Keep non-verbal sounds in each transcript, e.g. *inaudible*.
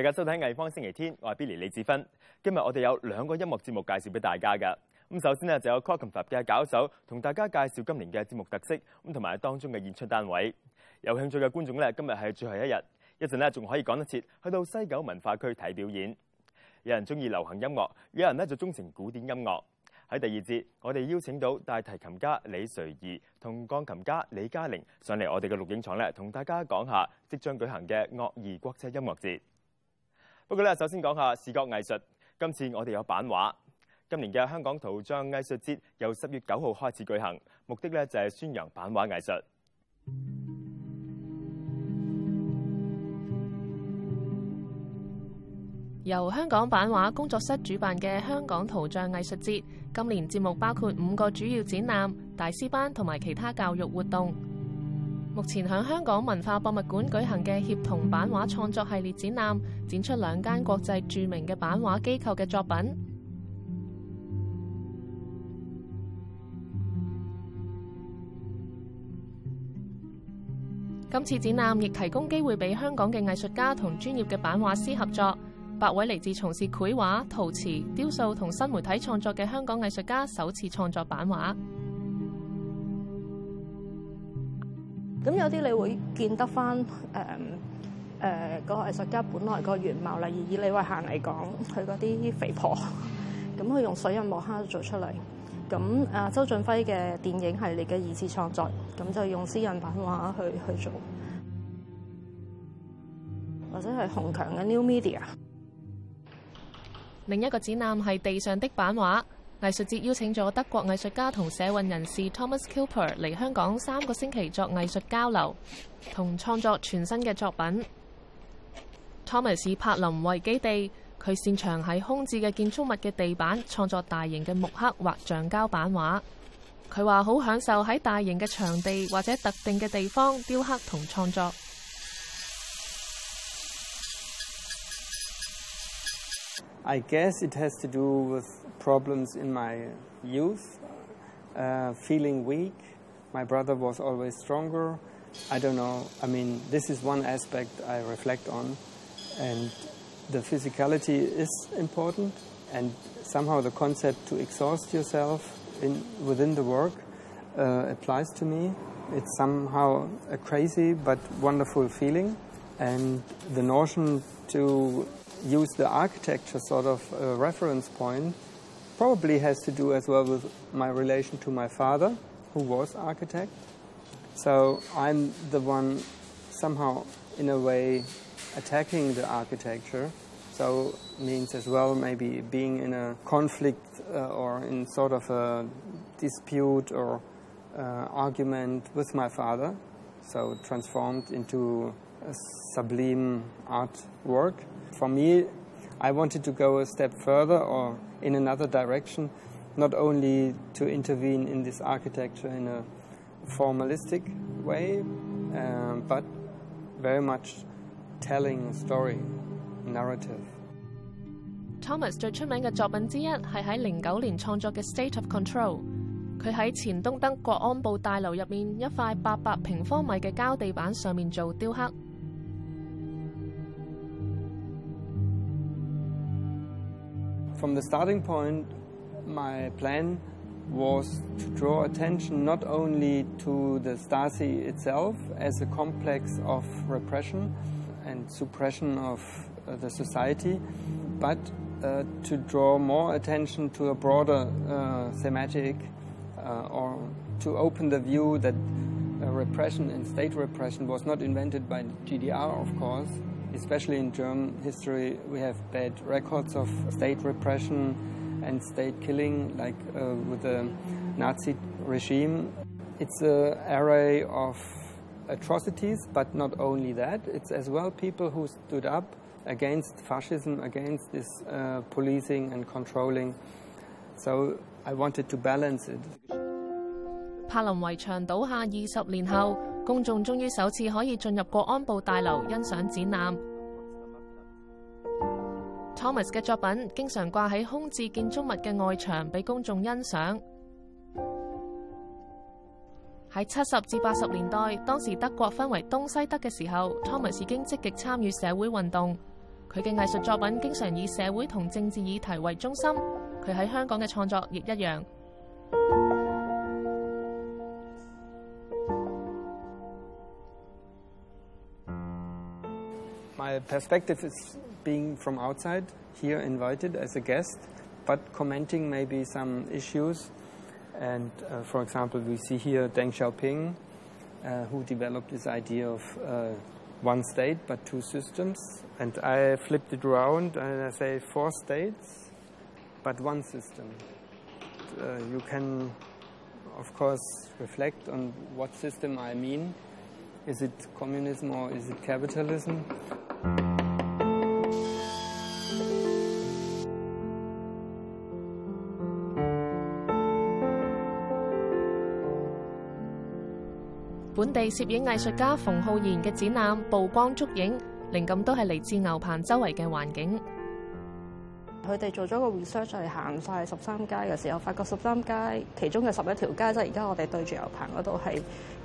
大家收睇藝方星期天，我係 Billy 李志芬。今日我哋有兩個音樂節目介紹俾大家㗎。咁首先呢，就有 Clockenflap 嘅搞手同大家介紹今年嘅節目特色，咁同埋當中嘅演出單位。有興趣嘅觀眾呢，今日係最後一日，一陣呢仲可以趕得切去到西九文化區睇表演。有人中意流行音樂，有人呢就鍾情古典音樂。喺第二節，我哋邀請到大提琴家李瑞儀同鋼琴家李嘉玲上嚟我哋嘅錄影廠咧，同大家講下即將舉行嘅樂兒國際音樂節。不過咧，首先講下視覺藝術。今次我哋有版畫。今年嘅香港圖像藝術節由十月九號開始舉行，目的咧就係宣揚版畫藝術。由香港版畫工作室主辦嘅香港圖像藝術節，今年節目包括五個主要展覽、大師班同埋其他教育活動。目前響香港文化博物馆举行嘅协同版画创作系列展览，展出两间国际著名嘅版画机构嘅作品。今次展览亦提供机会俾香港嘅艺术家同专业嘅版画师合作。八位嚟自从事绘画、陶瓷、雕塑同新媒体创作嘅香港艺术家首次创作版画。咁有啲你會見得翻誒誒個藝術家本來個原貌，例如以李慧嫻嚟講，佢嗰啲肥婆，*laughs* 咁佢用水印墨刻做出嚟。咁誒周俊輝嘅電影系列嘅二次創作，咁就用私人版畫去去做，或者係洪強嘅 New Media。另一個展覽係地上的版畫，藝術節邀請咗德國藝術家同社運人士 Thomas Kilper 嚟香港三個星期作藝術交流，同創作全新嘅作品。Thomas 柏林為基地，佢擅長喺空置嘅建築物嘅地板創作大型嘅木刻或橡膠版畫。佢話好享受喺大型嘅場地或者特定嘅地方雕刻同創作。I guess it has to do with problems in my youth, uh, feeling weak. My brother was always stronger. I don't know. I mean, this is one aspect I reflect on. And the physicality is important. And somehow the concept to exhaust yourself in, within the work uh, applies to me. It's somehow a crazy but wonderful feeling. And the notion to use the architecture sort of uh, reference point probably has to do as well with my relation to my father, who was architect. So I'm the one somehow, in a way, attacking the architecture. So means as well maybe being in a conflict uh, or in sort of a dispute or uh, argument with my father. So transformed into a sublime artwork for me, I wanted to go a step further or in another direction, not only to intervene in this architecture in a formalistic way, um, but very much telling a story, narrative. Thomas 最出名嘅作品之一系喺零九年创作嘅《State of Control》。佢喺前东德国安部大楼入面一块八百平方米嘅胶地板上面做雕刻。 From the starting point, my plan was to draw attention not only to the Stasi itself as a complex of repression and suppression of uh, the society, but uh, to draw more attention to a broader uh, thematic uh, or to open the view that uh, repression and state repression was not invented by GDR, of course, especially in German history, we have bad records of state repression and state killing, like uh, with the Nazi regime. It's an array of atrocities, but not only that, it's as well people who stood up against fascism, against this uh, policing and controlling. So I wanted to balance it. 柏林围墙倒下二十年后， 公眾終於首次可以進入國安部大樓欣賞展覽。Thomas 嘅作品經常掛喺空置建築物嘅外牆，俾公眾欣賞。喺七十至八十年代，當時德國分為東西德嘅時候，Thomas 已經積極參與社會運動。佢嘅藝術作品經常以社會同政治議題為中心。佢喺香港嘅創作亦一樣。Perspective is being from outside, here invited as a guest, but commenting maybe some issues. And uh, for example, we see here Deng Xiaoping, uh, who developed this idea of uh, one state but two systems. And I flipped it around and I say four states but one system. Uh, you can, of course, reflect on what system I mean. Is it communism or is it capitalism? 地攝影藝術家馮浩然嘅展覽《曝光捉影》，靈感都係嚟自牛棚周圍嘅環境。佢哋做咗個 research 係行晒十三街嘅時候，發覺十三街其中嘅十一條街，即係而家我哋對住牛棚嗰度係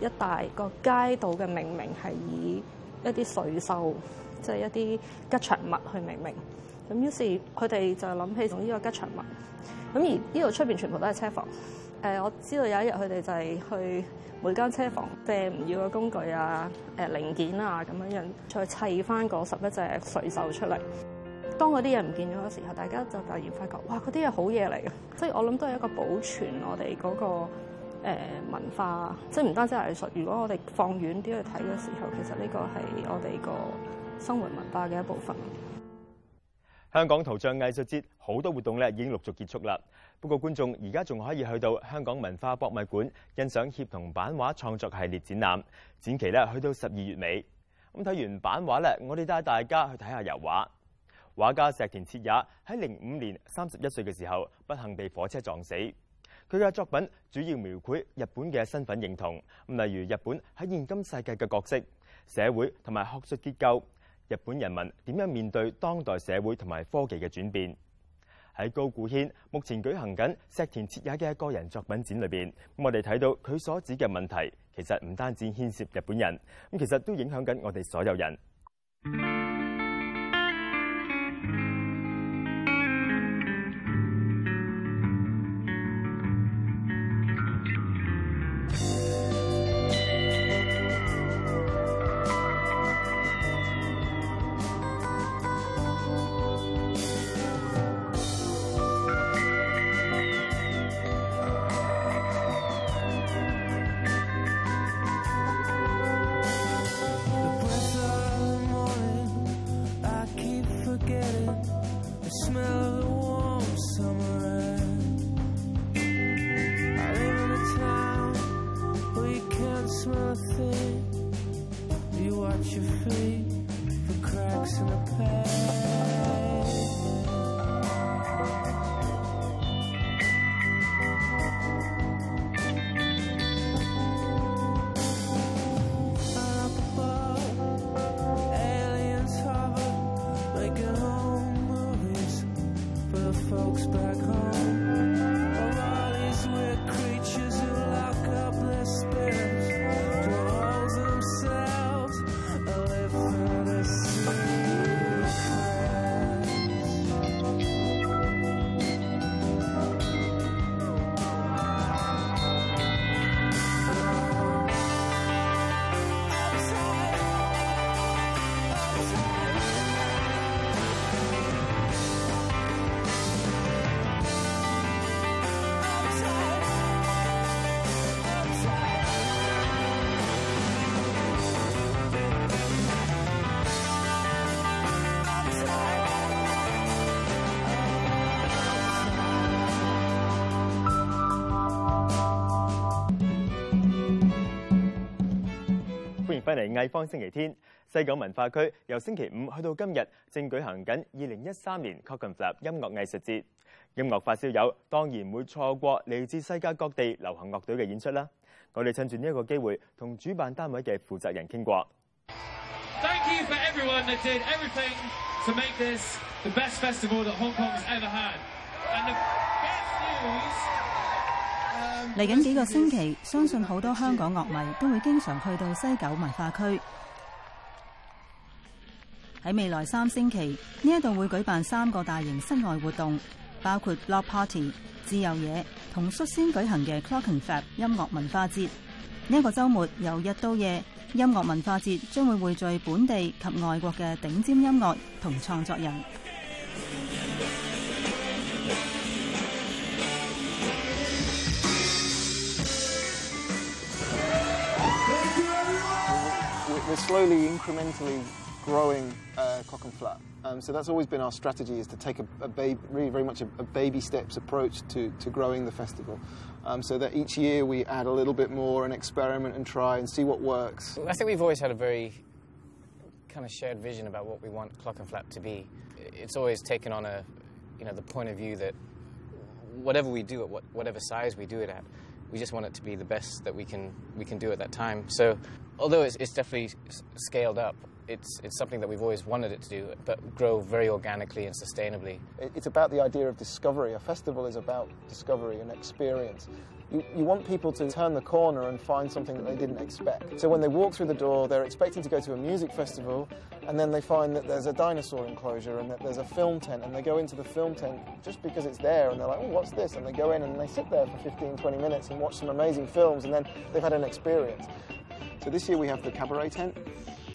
一大個街道嘅命名係以一啲水獸，即係一啲吉祥物去命名。咁於是佢哋就諗起用呢個吉祥物。咁而呢度出邊全部都係車房。誒、我知道有一日佢哋就係去每間車房借唔要嘅工具啊、誒、零件啊咁樣樣，再砌翻嗰十一隻水手出嚟。當嗰啲嘢唔見咗嘅時候，大家就突然發覺，哇！嗰啲嘢好嘢嚟嘅，即係我諗都係一個保存我哋嗰、個、呃、文化，即係唔單止係藝術。如果我哋放遠啲去睇嘅時候，其實呢個係我哋個生活文化嘅一部分。香港圖像藝術節好多活動咧已經陸續結束啦。不過觀眾而家仲可以去到香港文化博物館欣賞協同版畫創作系列展覽，展期咧去到十二月尾。咁睇完版畫咧，我哋帶大家去睇下油畫。畫家石田徹也喺零五年三十一歲嘅時候，不幸被火車撞死。佢嘅作品主要描繪日本嘅身份認同，咁例如日本喺現今世界嘅角色、社會同埋學術結構，日本人民點樣面對當代社會同埋科技嘅轉變。喺高古轩目前举行紧石田彻也嘅个人作品展里边，我哋睇到佢所指嘅问题，其实唔单止牵涉日本人，咁其实都影响紧我哋所有人。翻嚟藝方星期天。西九文化區由星期五去到今日，正舉行緊二零一三年 c o c o n f l a p 音樂藝術節。音樂發燒友當然唔會錯過嚟自世界各地流行樂隊嘅演出啦。我哋趁住呢一個機會，同主辦單位嘅負責人傾過。Thank you for everyone that did everything to make this the best festival that Hong Kong's ever had. And the best news. 嚟緊幾個星期，相信好多香港樂迷都會經常去到西九文化區。喺未來三星期，呢一度會舉辦三個大型室外活動，包括 lock Party、自由野同率先舉行嘅 Clockenflap 音樂文化節。呢一個週末由日到夜，音樂文化節將會匯聚本地及外國嘅頂尖音樂同創作人。We're slowly, incrementally growing uh, Clockenflap. Um, so that's always been our strategy: is to take a, a baby, really very much a, a, baby steps approach to, to growing the festival. Um, so that each year we add a little bit more and experiment and try and see what works. I think we've always had a very kind of shared vision about what we want Clockenflap to be. It's always taken on a, you know, the point of view that whatever we do at what, whatever size we do it at, we just want it to be the best that we can we can do at that time. So, although it's, it's definitely scaled up, it's it's something that we've always wanted it to do, but grow very organically and sustainably. It's about the idea of discovery. A festival is about discovery and experience. You, you want people to turn the corner and find something that they didn't expect. So when they walk through the door, they're expecting to go to a music festival, and then they find that there's a dinosaur enclosure and that there's a film tent, and they go into the film tent just because it's there, and they're like, oh, what's this? And they go in and they sit there for 15, 20 minutes and watch some amazing films, and then they've had an experience. So this year we have the cabaret tent.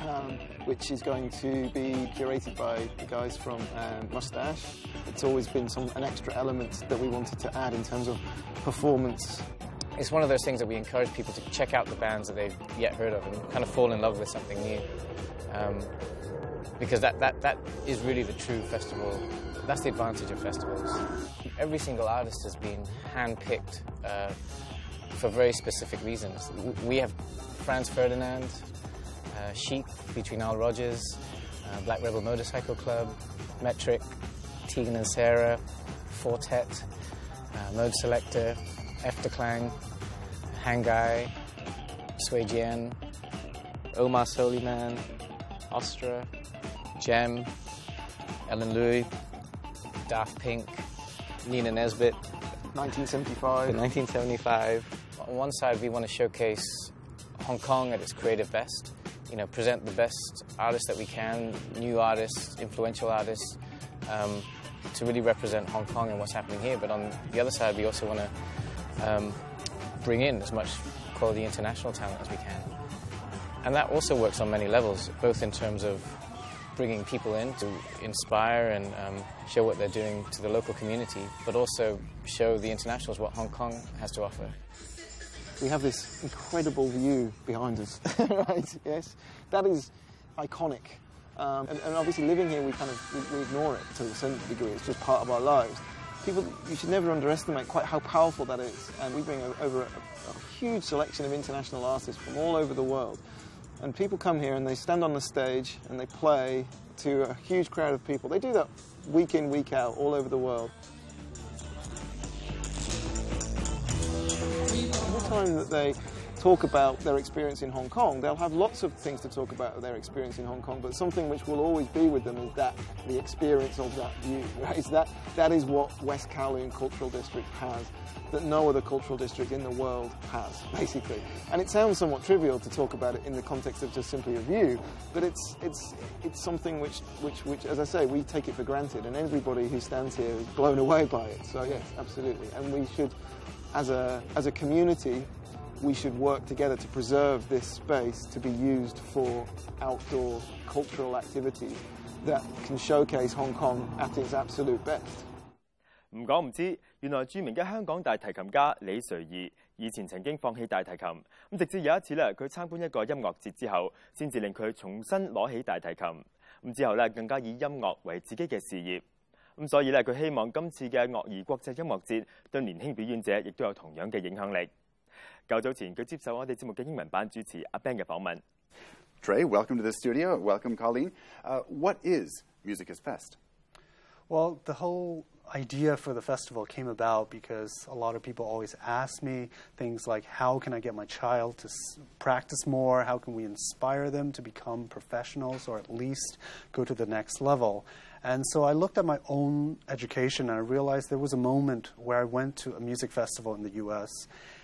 Um, which is going to be curated by the guys from um, Mustache. It's always been some, an extra element that we wanted to add in terms of performance. It's one of those things that we encourage people to check out the bands that they've yet heard of and kind of fall in love with something new. Um, because that, that, that is really the true festival. That's the advantage of festivals. Every single artist has been handpicked uh, for very specific reasons. We have Franz Ferdinand, uh, Chic featuring Nile Rodgers, uh, Black Rebel Motorcycle Club, Metric, Tegan and Sara, Fortet, uh, Modeselektor, Efterklang, Hanggai, Sui Jian, Omar Souleyman, Ostra, Gem, Ellen Louis, Daft Pink, Nina Nesbitt, 1975. 1975. On one side, we want to showcase Hong Kong at its creative best you know, present the best artists that we can, new artists, influential artists, um, to really represent Hong Kong and what's happening here. But on the other side, we also want to um, bring in as much quality international talent as we can. And that also works on many levels, both in terms of bringing people in to inspire and um, show what they're doing to the local community, but also show the internationals what Hong Kong has to offer we have this incredible view behind us, *laughs* right? Yes, that is iconic. Um, and, and, obviously, living here, we kind of we, we, ignore it to a certain degree. It's just part of our lives. People, you should never underestimate quite how powerful that is. And we bring over a, a huge selection of international artists from all over the world. And people come here and they stand on the stage and they play to a huge crowd of people. They do that week in, week out, all over the world. Time that they talk about their experience in Hong Kong, they'll have lots of things to talk about their experience in Hong Kong, but something which will always be with them is that the experience of that view. *laughs* Right? That that is what West Kowloon Cultural District has that no other cultural district in the world has, *laughs* basically. And it sounds somewhat trivial to talk about it in the context of just simply a view, but it's it's it's something which which which, as I say, we take it for granted, and everybody who stands here is blown away by it. So yes, absolutely, and we should as a, as a community, we should work together to preserve this space to be used for outdoor cultural activities that can showcase Hong Kong at its absolute best. 唔講唔知，原來著名嘅香港大提琴家李垂誼以前曾經放棄大提琴，咁直至有一次咧，佢參觀一個音樂節之後，先至令佢重新攞起大提琴。咁之後咧，更加以音樂為自己嘅事業。咁所以咧，佢希望今次嘅樂兒國際音樂節對年輕表演者亦都有同樣嘅影響力。較早前，佢接受我哋節目嘅英文版主持阿 Ben 嘅訪問。Trey, welcome to the studio. Welcome, Colleen. Uh, what is Musicus Fest? Well, the whole idea for the festival came about because a lot of people always ask me things like how can I get my child to practice more? How can we inspire them to become professionals or at least go to the next level? And so I looked at my own education and I realized there was a moment where I went to a music festival in the US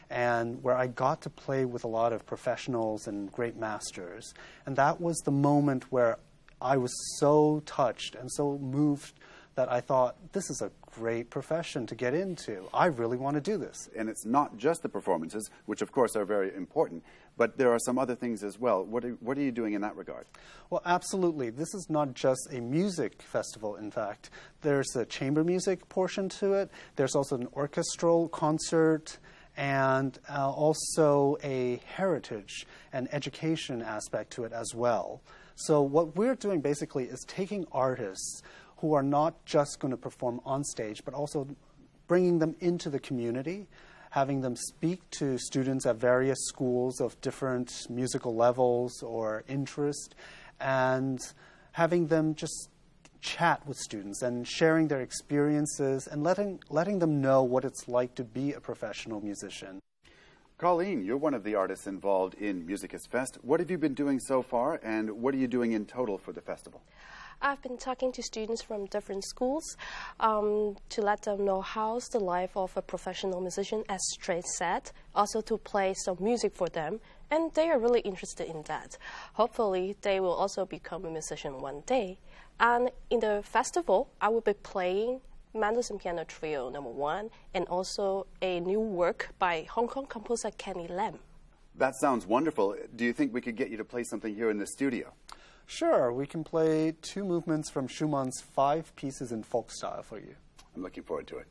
and where I got to play with a lot of professionals and great masters. And that was the moment where I was so touched and so moved that I thought, this is a great profession to get into. I really want to do this. And it's not just the performances, which of course are very important, but there are some other things as well. What are, what are you doing in that regard? Well, absolutely. This is not just a music festival, in fact. There's a chamber music portion to it, there's also an orchestral concert, and uh, also a heritage and education aspect to it as well. So, what we're doing basically is taking artists who are not just going to perform on stage, but also bringing them into the community, having them speak to students at various schools of different musical levels or interest, and having them just chat with students and sharing their experiences and letting, letting them know what it's like to be a professional musician. Colleen, you're one of the artists involved in Musicus Fest. What have you been doing so far, and what are you doing in total for the festival? I've been talking to students from different schools um, to let them know how's the life of a professional musician, as Trey said, also to play some music for them, and they are really interested in that. Hopefully, they will also become a musician one day. And in the festival, I will be playing Mendelssohn Piano Trio number one, and also a new work by Hong Kong composer Kenny Lam. That sounds wonderful. Do you think we could get you to play something here in the studio? Sure, we can play two movements from Schumann's five pieces in folk style for you. I'm looking forward to it.